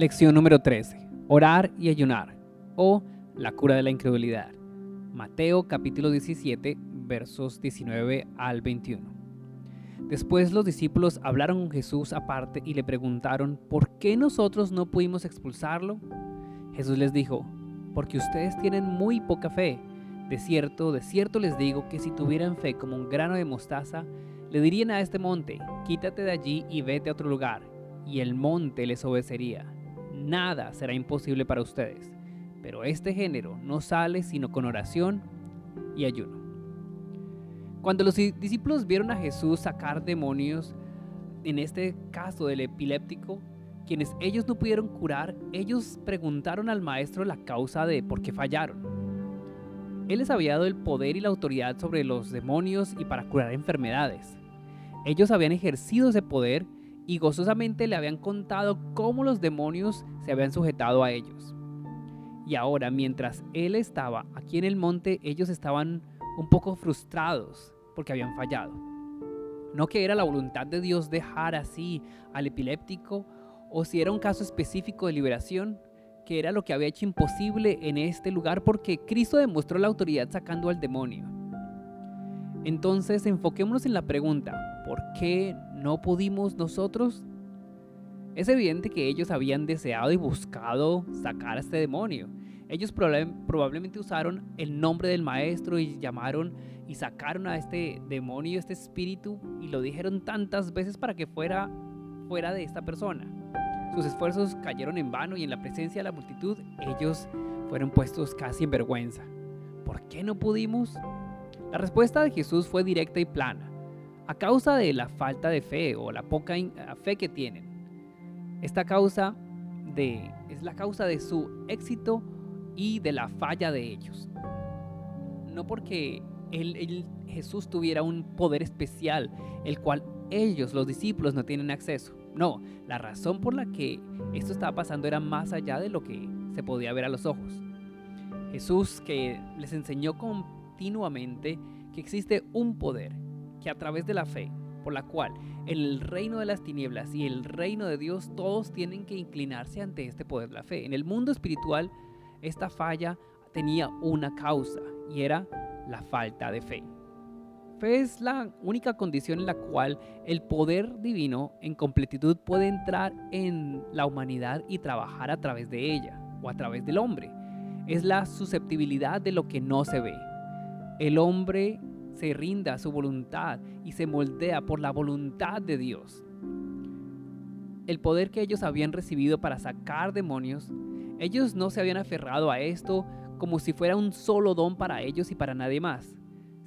Lección número 13. Orar y ayunar o la cura de la incredulidad. Mateo capítulo 17 versos 19 al 21. Después los discípulos hablaron con Jesús aparte y le preguntaron, ¿por qué nosotros no pudimos expulsarlo? Jesús les dijo, porque ustedes tienen muy poca fe. De cierto, de cierto les digo que si tuvieran fe como un grano de mostaza, le dirían a este monte, quítate de allí y vete a otro lugar, y el monte les obedecería. Nada será imposible para ustedes, pero este género no sale sino con oración y ayuno. Cuando los discípulos vieron a Jesús sacar demonios, en este caso del epiléptico, quienes ellos no pudieron curar, ellos preguntaron al maestro la causa de por qué fallaron. Él les había dado el poder y la autoridad sobre los demonios y para curar enfermedades. Ellos habían ejercido ese poder y gozosamente le habían contado cómo los demonios se habían sujetado a ellos. Y ahora, mientras él estaba aquí en el monte, ellos estaban un poco frustrados porque habían fallado. No que era la voluntad de Dios dejar así al epiléptico o si era un caso específico de liberación, que era lo que había hecho imposible en este lugar porque Cristo demostró la autoridad sacando al demonio. Entonces enfoquémonos en la pregunta, ¿por qué no pudimos nosotros? Es evidente que ellos habían deseado y buscado sacar a este demonio. Ellos probablemente usaron el nombre del maestro y llamaron y sacaron a este demonio, este espíritu, y lo dijeron tantas veces para que fuera fuera de esta persona. Sus esfuerzos cayeron en vano y en la presencia de la multitud ellos fueron puestos casi en vergüenza. ¿Por qué no pudimos? La respuesta de Jesús fue directa y plana. A causa de la falta de fe o la poca fe que tienen. Esta causa de, es la causa de su éxito y de la falla de ellos. No porque Jesús tuviera un poder especial, el cual ellos, los discípulos, no tienen acceso. No, la razón por la que esto estaba pasando era más allá de lo que se podía ver a los ojos. Jesús que les enseñó continuamente que existe un poder que a través de la fe, por la cual el reino de las tinieblas y el reino de Dios todos tienen que inclinarse ante este poder de la fe. En el mundo espiritual, esta falla tenía una causa y era la falta de fe. Fe es la única condición en la cual el poder divino en completitud puede entrar en la humanidad y trabajar a través de ella o a través del hombre. Es la susceptibilidad de lo que no se ve. El hombre se rinda a su voluntad y se moldea por la voluntad de Dios. El poder que ellos habían recibido para sacar demonios, ellos no se habían aferrado a esto como si fuera un solo don para ellos y para nadie más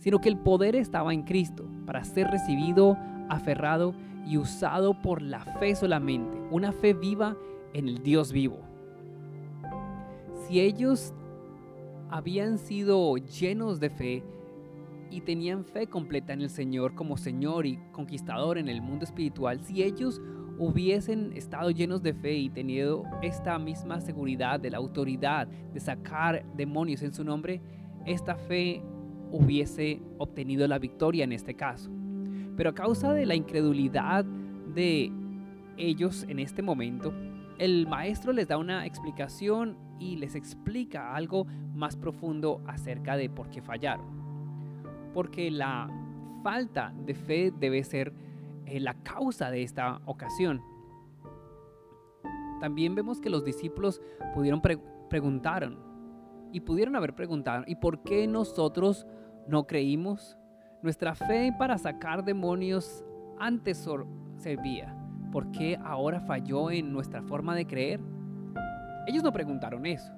sino que el poder estaba en Cristo para ser recibido, aferrado y usado por la fe solamente, una fe viva en el Dios vivo. Si ellos habían sido llenos de fe y tenían fe completa en el Señor como Señor y conquistador en el mundo espiritual, si ellos hubiesen estado llenos de fe y tenido esta misma seguridad de la autoridad de sacar demonios en su nombre, esta fe hubiese obtenido la victoria en este caso. Pero a causa de la incredulidad de ellos en este momento, el maestro les da una explicación y les explica algo más profundo acerca de por qué fallaron. Porque la falta de fe debe ser eh, la causa de esta ocasión. También vemos que los discípulos pudieron preguntaron y pudieron haber preguntado, ¿y por qué nosotros no creímos. Nuestra fe para sacar demonios antes servía. ¿Por qué ahora falló en nuestra forma de creer? Ellos no preguntaron eso.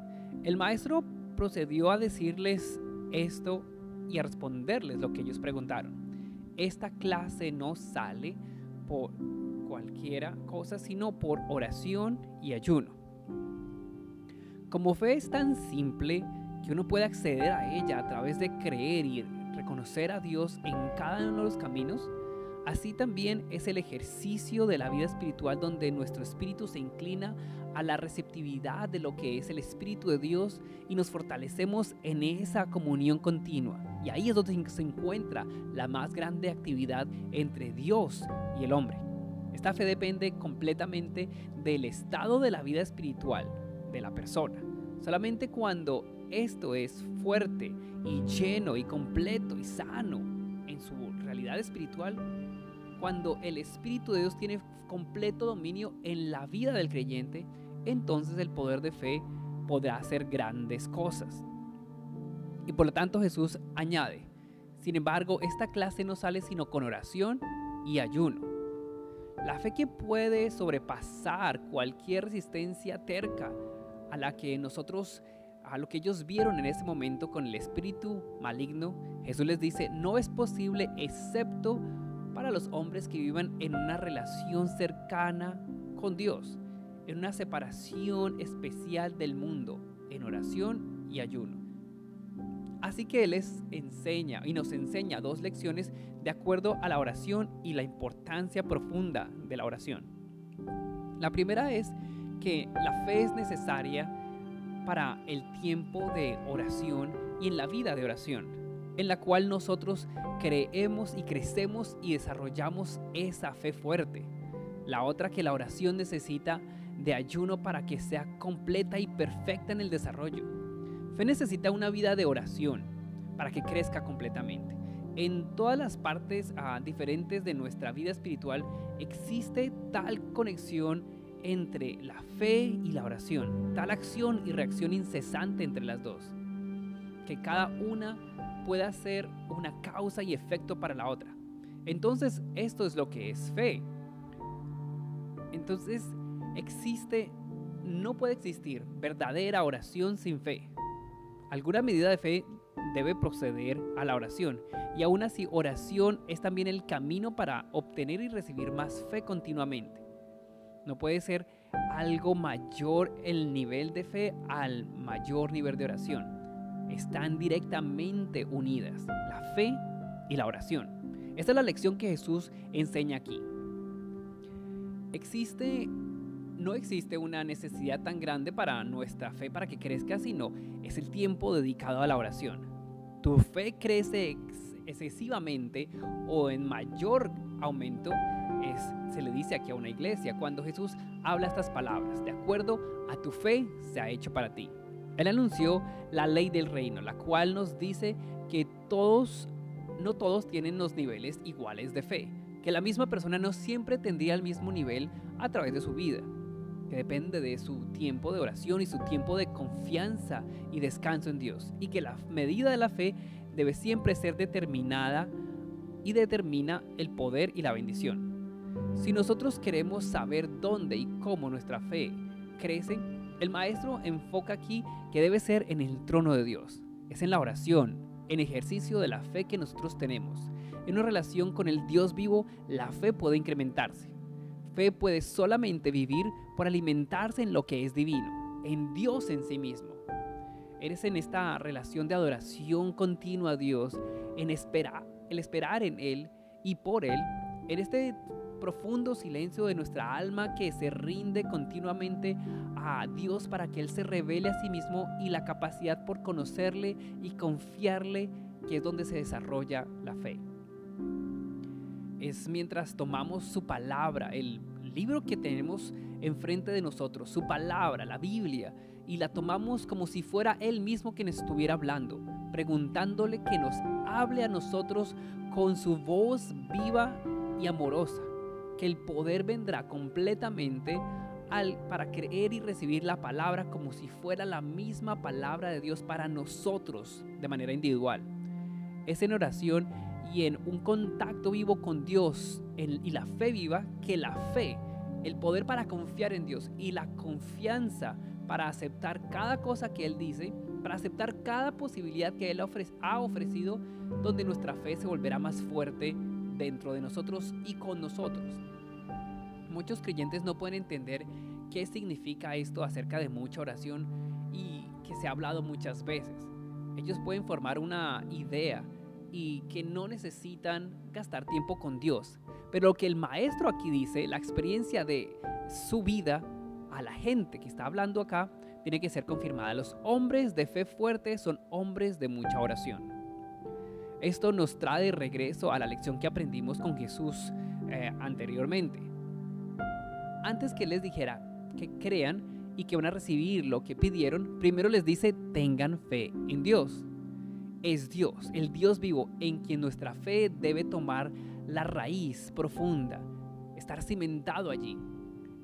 El maestro procedió a decirles esto y a responderles lo que ellos preguntaron. Esta clase no sale por cualquiera cosa, sino por oración y ayuno. Como fe es tan simple, que uno puede acceder a ella a través de creer y reconocer a Dios en cada uno de los caminos, así también es el ejercicio de la vida espiritual donde nuestro espíritu se inclina a la receptividad de lo que es el Espíritu de Dios y nos fortalecemos en esa comunión continua. Y ahí es donde se encuentra la más grande actividad entre Dios y el hombre. Esta fe depende completamente del estado de la vida espiritual de la persona. Solamente cuando esto es fuerte y lleno y completo y sano en su realidad espiritual, cuando el Espíritu de Dios tiene completo dominio en la vida del creyente, entonces el poder de fe podrá hacer grandes cosas. Y por lo tanto Jesús añade, sin embargo, esta clase no sale sino con oración y ayuno. La fe que puede sobrepasar cualquier resistencia terca a la que nosotros, a lo que ellos vieron en ese momento con el espíritu maligno, Jesús les dice, no es posible excepto para los hombres que vivan en una relación cercana con Dios en una separación especial del mundo, en oración y ayuno. Así que Él les enseña y nos enseña dos lecciones de acuerdo a la oración y la importancia profunda de la oración. La primera es que la fe es necesaria para el tiempo de oración y en la vida de oración, en la cual nosotros creemos y crecemos y desarrollamos esa fe fuerte. La otra que la oración necesita de ayuno para que sea completa y perfecta en el desarrollo. Fe necesita una vida de oración para que crezca completamente. En todas las partes ah, diferentes de nuestra vida espiritual existe tal conexión entre la fe y la oración, tal acción y reacción incesante entre las dos, que cada una pueda ser una causa y efecto para la otra. Entonces, esto es lo que es fe. Entonces, existe, no puede existir verdadera oración sin fe. Alguna medida de fe debe proceder a la oración. Y aún así, oración es también el camino para obtener y recibir más fe continuamente. No puede ser algo mayor el nivel de fe al mayor nivel de oración. Están directamente unidas, la fe y la oración. Esta es la lección que Jesús enseña aquí. Existe no existe una necesidad tan grande para nuestra fe para que crezca, sino es el tiempo dedicado a la oración. Tu fe crece excesivamente o en mayor aumento es, se le dice aquí a una iglesia cuando Jesús habla estas palabras, de acuerdo a tu fe se ha hecho para ti. Él anunció la ley del reino, la cual nos dice que todos, no todos tienen los niveles iguales de fe, que la misma persona no siempre tendría el mismo nivel a través de su vida que depende de su tiempo de oración y su tiempo de confianza y descanso en Dios. Y que la medida de la fe debe siempre ser determinada y determina el poder y la bendición. Si nosotros queremos saber dónde y cómo nuestra fe crece, el maestro enfoca aquí que debe ser en el trono de Dios. Es en la oración, en ejercicio de la fe que nosotros tenemos. En una relación con el Dios vivo, la fe puede incrementarse fe puede solamente vivir por alimentarse en lo que es divino, en Dios en sí mismo. Eres en esta relación de adoración continua a Dios, en esperar, el esperar en Él y por Él, en este profundo silencio de nuestra alma que se rinde continuamente a Dios para que Él se revele a sí mismo y la capacidad por conocerle y confiarle, que es donde se desarrolla la fe es mientras tomamos su palabra, el libro que tenemos enfrente de nosotros, su palabra, la Biblia, y la tomamos como si fuera Él mismo quien estuviera hablando, preguntándole que nos hable a nosotros con su voz viva y amorosa, que el poder vendrá completamente al, para creer y recibir la palabra como si fuera la misma palabra de Dios para nosotros de manera individual. Es en oración y en un contacto vivo con Dios y la fe viva que la fe, el poder para confiar en Dios y la confianza para aceptar cada cosa que Él dice, para aceptar cada posibilidad que Él ha ofrecido, donde nuestra fe se volverá más fuerte dentro de nosotros y con nosotros. Muchos creyentes no pueden entender qué significa esto acerca de mucha oración y que se ha hablado muchas veces. Ellos pueden formar una idea y que no necesitan gastar tiempo con Dios. Pero lo que el maestro aquí dice, la experiencia de su vida a la gente que está hablando acá, tiene que ser confirmada. Los hombres de fe fuerte son hombres de mucha oración. Esto nos trae de regreso a la lección que aprendimos con Jesús eh, anteriormente. antes que les dijera que crean y que van a recibir lo que pidieron, primero les dice tengan fe en Dios. Es Dios, el Dios vivo, en quien nuestra fe debe tomar la raíz profunda, estar cimentado allí.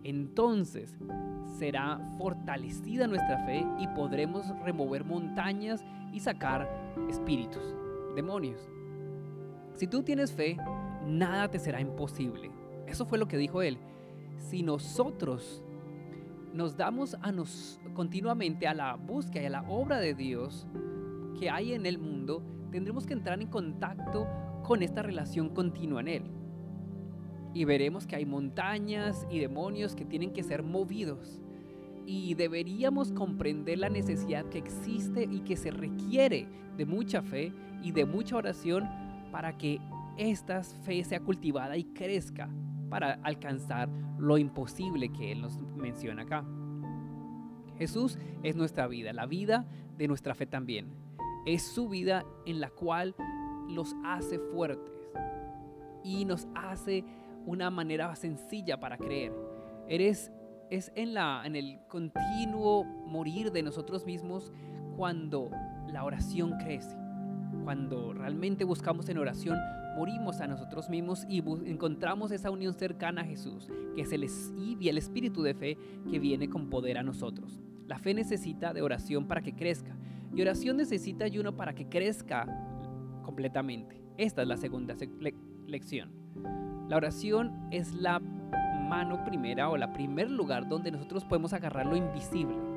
Entonces será fortalecida nuestra fe y podremos remover montañas y sacar espíritus, demonios. Si tú tienes fe, nada te será imposible. Eso fue lo que dijo él. Si nosotros nos damos a nos, continuamente a la búsqueda y a la obra de Dios que hay en el mundo, tendremos que entrar en contacto con esta relación continua en Él. Y veremos que hay montañas y demonios que tienen que ser movidos. Y deberíamos comprender la necesidad que existe y que se requiere de mucha fe y de mucha oración para que esta fe sea cultivada y crezca para alcanzar lo imposible que Él nos menciona acá. Jesús es nuestra vida, la vida de nuestra fe también. Es su vida en la cual los hace fuertes y nos hace una manera sencilla para creer. Eres es en la en el continuo morir de nosotros mismos cuando la oración crece. Cuando realmente buscamos en oración, morimos a nosotros mismos y encontramos esa unión cercana a Jesús, que es el, y el espíritu de fe que viene con poder a nosotros. La fe necesita de oración para que crezca y oración necesita ayuno para que crezca completamente. Esta es la segunda lección. La oración es la mano primera o la primer lugar donde nosotros podemos agarrar lo invisible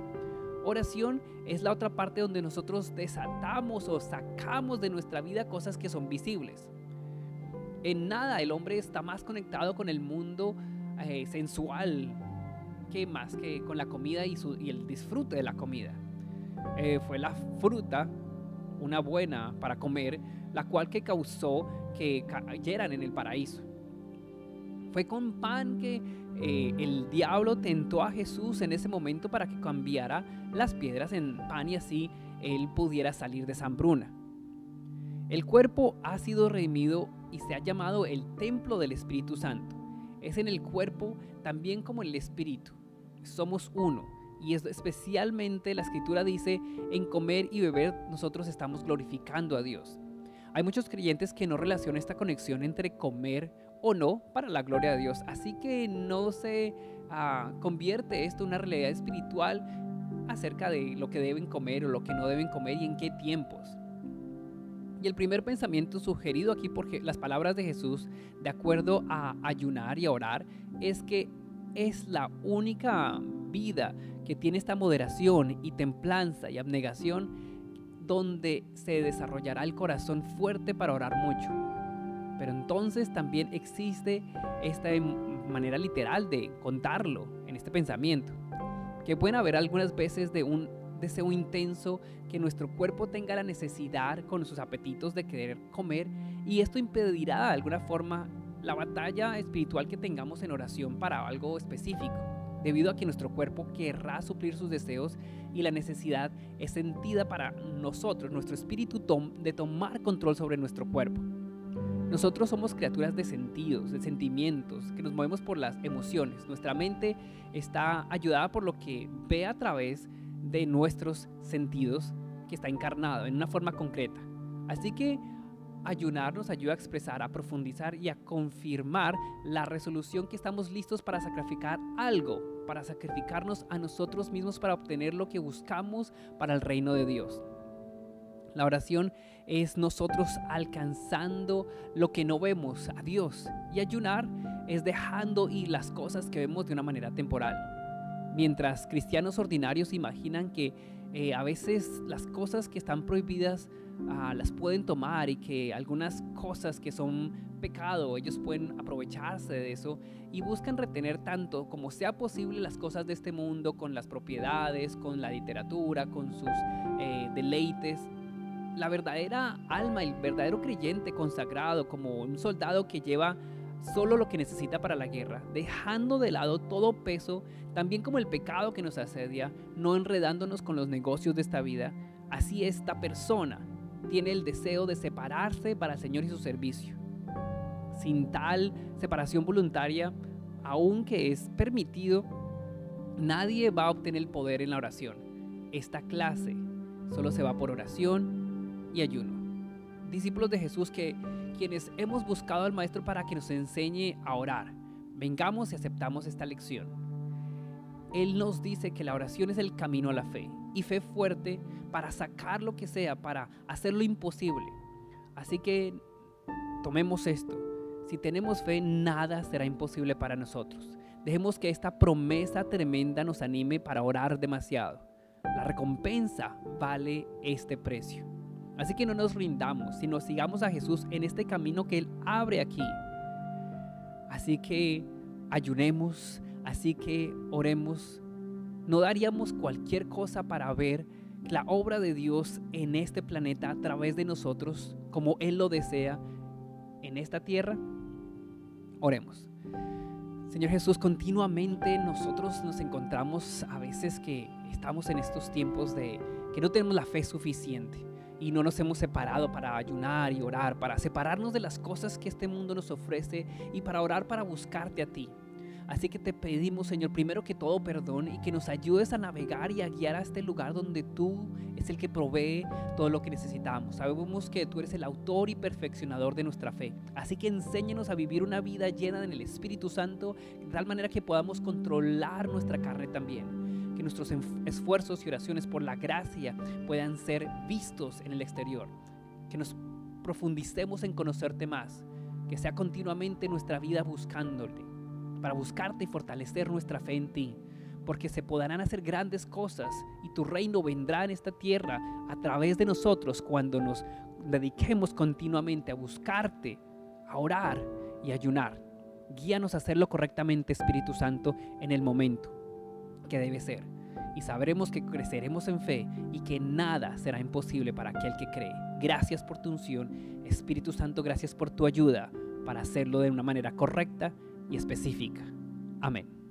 Oración es la otra parte donde nosotros desatamos o sacamos de nuestra vida cosas que son visibles. En nada el hombre está más conectado con el mundo eh, sensual que más que con la comida y, el disfrute de la comida. Eh, fue la fruta, una buena para comer, la cual que causó que cayeran en el paraíso. Fue con pan que eh, el diablo tentó a Jesús en ese momento para que cambiara las piedras en pan y así él pudiera salir de esa hambruna. El cuerpo ha sido redimido y se ha llamado el templo del Espíritu Santo. Es en el cuerpo también como en el Espíritu. Somos uno. Y es especialmente la escritura dice, en comer y beber nosotros estamos glorificando a Dios. Hay muchos creyentes que no relacionan esta conexión entre comer o no para la gloria de Dios. Así que no se ah, convierte esto en una realidad espiritual acerca de lo que deben comer o lo que no deben comer y en qué tiempos. Y el primer pensamiento sugerido aquí por las palabras de Jesús, de acuerdo a ayunar y a orar, es que es la única vida que tiene esta moderación y templanza y abnegación donde se desarrollará el corazón fuerte para orar mucho. Pero entonces también existe esta manera literal de contarlo en este pensamiento, que pueden haber algunas veces de un deseo intenso que nuestro cuerpo tenga la necesidad con sus apetitos de querer comer y esto impedirá de alguna forma la batalla espiritual que tengamos en oración para algo específico, debido a que nuestro cuerpo querrá suplir sus deseos y la necesidad es sentida para nosotros, nuestro espíritu de tomar control sobre nuestro cuerpo. Nosotros somos criaturas de sentidos, de sentimientos, que nos movemos por las emociones. Nuestra mente está ayudada por lo que ve a través de nuestros sentidos, que está encarnado en una forma concreta. Así que ayunar nos ayuda a expresar, a profundizar y a confirmar la resolución que estamos listos para sacrificar algo, para sacrificarnos a nosotros mismos para obtener lo que buscamos para el reino de Dios. La oración es nosotros alcanzando lo que no vemos a Dios. Y ayunar es dejando ir las cosas que vemos de una manera temporal. Mientras cristianos ordinarios imaginan que eh, a veces las cosas que están prohibidas ah, las pueden tomar y que algunas cosas que son pecado, ellos pueden aprovecharse de eso y buscan retener tanto como sea posible las cosas de este mundo con las propiedades, con la literatura, con sus eh, deleites la verdadera alma, el verdadero creyente consagrado, como un soldado que lleva solo lo que necesita para la guerra, dejando de lado todo peso, también como el pecado que nos asedia, no enredándonos con los negocios de esta vida. Así esta persona tiene el deseo de separarse para el Señor y su servicio. Sin tal separación voluntaria, aunque es permitido, nadie va a obtener el poder en la oración. Esta clase solo se va por oración y ayuno. Discípulos de Jesús que quienes hemos buscado al Maestro para que nos enseñe a orar, vengamos y aceptamos esta lección. Él nos dice que la oración es el camino a la fe y fe fuerte para sacar lo que sea, para hacer lo imposible. Así que tomemos esto. Si tenemos fe, nada será imposible para nosotros. Dejemos que esta promesa tremenda nos anime para orar demasiado. La recompensa vale este precio. Así que no nos rindamos, sino sigamos a Jesús en este camino que Él abre aquí. Así que ayunemos, así que oremos. No daríamos cualquier cosa para ver la obra de Dios en este planeta a través de nosotros, como Él lo desea en esta tierra. Oremos. Señor Jesús, continuamente nosotros nos encontramos a veces que estamos en estos tiempos de que no tenemos la fe suficiente y no nos hemos separado para ayunar y orar, para separarnos de las cosas que este mundo nos ofrece y para orar para buscarte a ti. Así que te pedimos, Señor, primero que todo perdón y que nos ayudes a navegar y a guiar a este lugar donde tú es el que provee todo lo que necesitamos. Sabemos que tú eres el autor y perfeccionador de nuestra fe. Así que enséñanos a vivir una vida llena del Espíritu Santo de tal manera que podamos controlar nuestra carne también. Que nuestros esfuerzos y oraciones por la gracia puedan ser vistos en el exterior. Que nos profundicemos en conocerte más. Que sea continuamente nuestra vida buscándote para buscarte y fortalecer nuestra fe en ti, porque se podrán hacer grandes cosas y tu reino vendrá en esta tierra a través de nosotros cuando nos dediquemos continuamente a buscarte, a orar y ayunar. Guíanos a hacerlo correctamente, Espíritu Santo, en el momento que debe ser. Y sabremos que creceremos en fe y que nada será imposible para aquel que cree. Gracias por tu unción, Espíritu Santo, gracias por tu ayuda para hacerlo de una manera correcta y específica. Amén.